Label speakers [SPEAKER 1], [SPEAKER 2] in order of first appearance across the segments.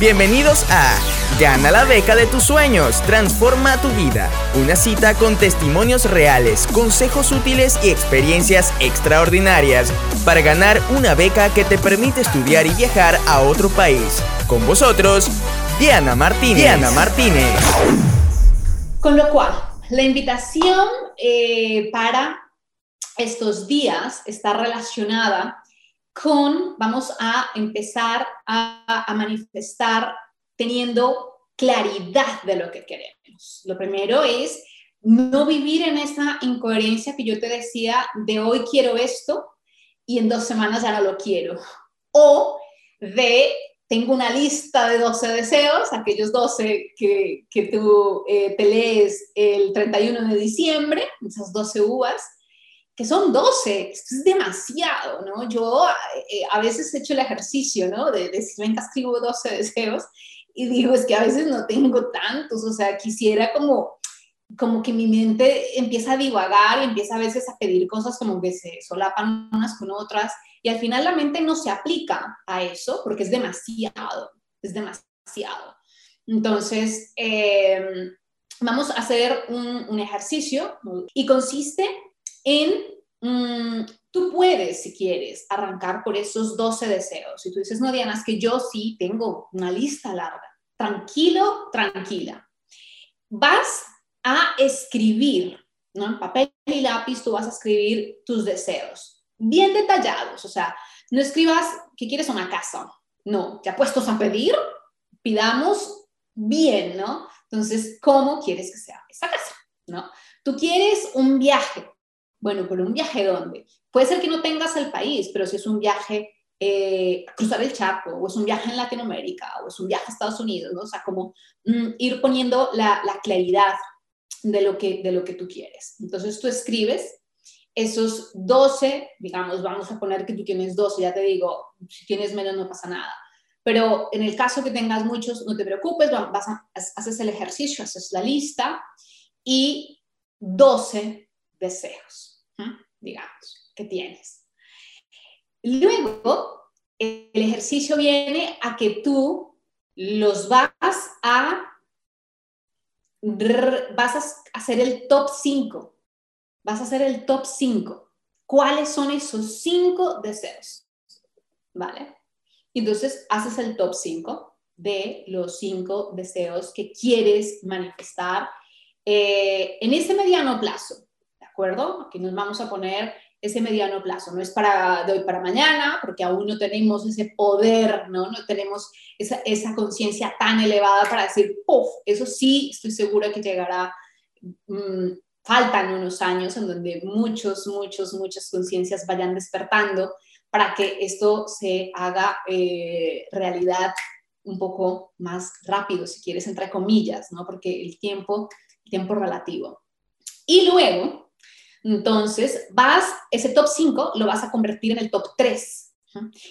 [SPEAKER 1] Bienvenidos a Gana la beca de tus sueños, transforma tu vida. Una cita con testimonios reales, consejos útiles y experiencias extraordinarias para ganar una beca que te permite estudiar y viajar a otro país. Con vosotros, Diana Martínez. Diana Martínez.
[SPEAKER 2] Con lo cual, la invitación eh, para estos días está relacionada con, vamos a empezar a, manifestar teniendo claridad de lo que queremos. Lo primero es no vivir en esa incoherencia que yo te decía de hoy quiero esto y en dos semanas ya no lo quiero. O de tengo una lista de 12 deseos, aquellos 12 que, que tú eh, te lees el 31 de diciembre, esas 12 uvas, que son 12, esto es demasiado, ¿no? Yo eh, a veces he hecho el ejercicio, ¿no? De, decir, venga, escribo 12 deseos y digo, es que a veces no tengo tantos, o sea, quisiera como, como que mi mente empieza a divagar y empieza a veces a pedir cosas como que se solapan unas con otras y al final la mente no se aplica a eso porque es demasiado, es demasiado. Entonces, em, vamos a hacer un, un ejercicio y consiste en, mm, tú puedes, si quieres, arrancar por esos 12 deseos. Si tú dices, no, Diana, es que yo sí tengo una lista larga. Tranquilo, tranquila. Vas a escribir, ¿no? En papel y lápiz tú vas a escribir tus deseos, bien detallados. O sea, no escribas que quieres una casa. No, ya puestos a pedir, pidamos bien, ¿no? Entonces, ¿cómo quieres que sea esa casa? ¿No? Tú quieres un viaje, bueno, pero un viaje dónde? Puede ser que no tengas el país, pero si es un viaje eh, cruzar el charco, o es un viaje en Latinoamérica, o es un viaje a Estados Unidos, ¿no? O sea, como mm, ir poniendo la, la, claridad de lo, que, de lo que tú quieres. Entonces tú escribes esos 12, digamos, vamos a poner que tú tienes 12, ya te digo, si tienes menos no pasa nada. Pero en el caso que tengas muchos, no te preocupes, vas a, haces el ejercicio, haces la lista y 12 deseos digamos, que tienes. Luego, el ejercicio viene a que tú los vas a, vas a hacer el top 5. Vas a hacer el top 5. ¿Cuáles son esos 5 deseos? ¿Vale? Entonces, haces el top 5 de los 5 deseos que quieres manifestar eh, en ese mediano plazo acuerdo? Aquí nos vamos a poner ese mediano plazo, no es para de hoy para mañana, porque aún no tenemos ese poder, no, no tenemos esa, esa conciencia tan elevada para decir, puff, eso sí, estoy segura que llegará. Mm, faltan unos años en donde muchos, muchos, muchas conciencias vayan despertando para que esto se haga eh, realidad un poco más rápido, si quieres, entre comillas, ¿no? Porque el tiempo, tiempo relativo. Y luego, entonces, vas, ese top 5 lo vas a convertir en el top 3.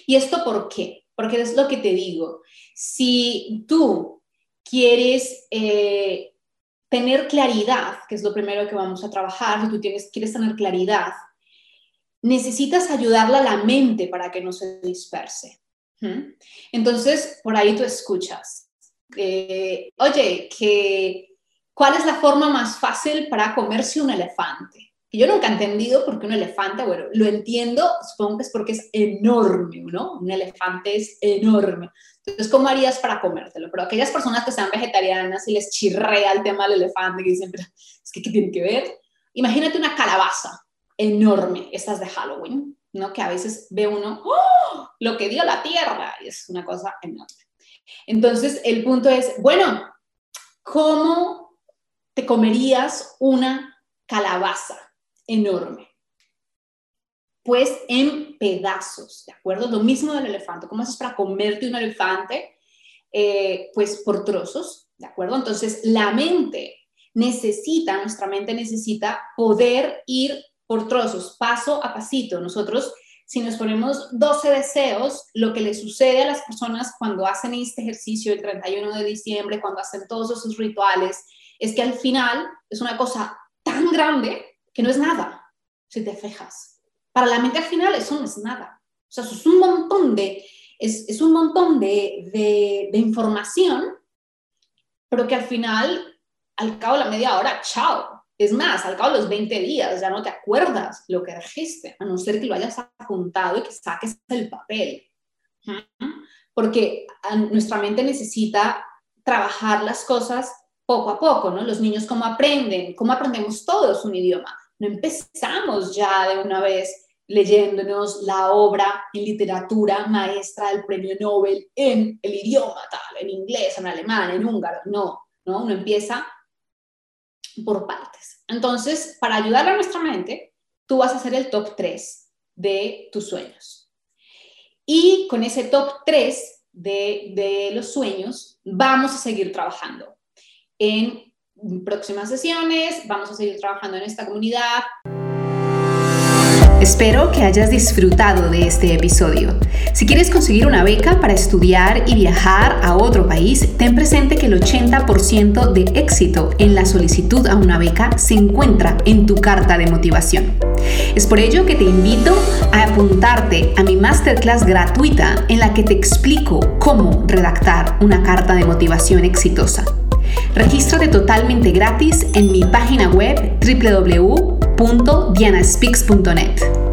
[SPEAKER 2] ¿Y esto por qué? Porque es lo que te digo. Si tú quieres eh, tener claridad, que es lo primero que vamos a trabajar, si tú tienes, quieres tener claridad, necesitas ayudarle a la mente para que no se disperse. Entonces, por ahí tú escuchas, eh, oye, ¿cuál es la forma más fácil para comerse un elefante? Que yo nunca he entendido por qué un elefante, bueno, lo entiendo, supongo que es porque es enorme, ¿no? Un elefante es enorme. Entonces, ¿cómo harías para comértelo? Pero aquellas personas que sean vegetarianas y les chirrea el tema del elefante, que dicen, pero es que ¿qué tiene que ver? Imagínate una calabaza enorme, estas de Halloween, ¿no? Que a veces ve uno, ¡oh! Lo que dio la tierra, y es una cosa enorme. Entonces, el punto es, bueno, ¿cómo te comerías una calabaza? Enorme. Pues en pedazos, ¿de acuerdo? Lo mismo del elefante. ¿Cómo haces para comerte un elefante? Eh, pues por trozos, ¿de acuerdo? Entonces, la mente necesita, nuestra mente necesita poder ir por trozos, paso a pasito. Nosotros, si nos ponemos 12 deseos, lo que le sucede a las personas cuando hacen este ejercicio el 31 de diciembre, cuando hacen todos esos rituales, es que al final es una cosa tan grande que no es nada, si te fijas. Para la mente al final eso no es nada. O sea, eso es un montón de es, un montón de, de, de información, pero que al final, al cabo de la media hora, chao, es más, al cabo de los 20 días ya no te acuerdas lo que dijiste, a no ser que lo hayas apuntado y que saques el papel. Porque nuestra mente necesita trabajar las cosas poco a poco, ¿no? Los niños cómo aprenden, cómo aprendemos todos un idioma. No empezamos ya de una vez leyéndonos la obra en literatura maestra del premio Nobel en el idioma tal, en inglés, en alemán, en húngaro. No, ¿no? Uno empieza por partes. Entonces, para ayudar a nuestra mente, tú vas a hacer el top 3 de tus sueños. Y con ese top 3 de, de los sueños, vamos a seguir trabajando en próximas sesiones, vamos a seguir trabajando en esta comunidad.
[SPEAKER 3] Espero que hayas disfrutado de este episodio. Si quieres conseguir una beca para estudiar y viajar a otro país, ten presente que el 80% de éxito en la solicitud a una beca se encuentra en tu carta de motivación. Es por ello que te invito a apuntarte a mi masterclass gratuita en la que te explico cómo redactar una carta de motivación exitosa. Regístrate totalmente gratis en mi página web www.dianaspeaks.net.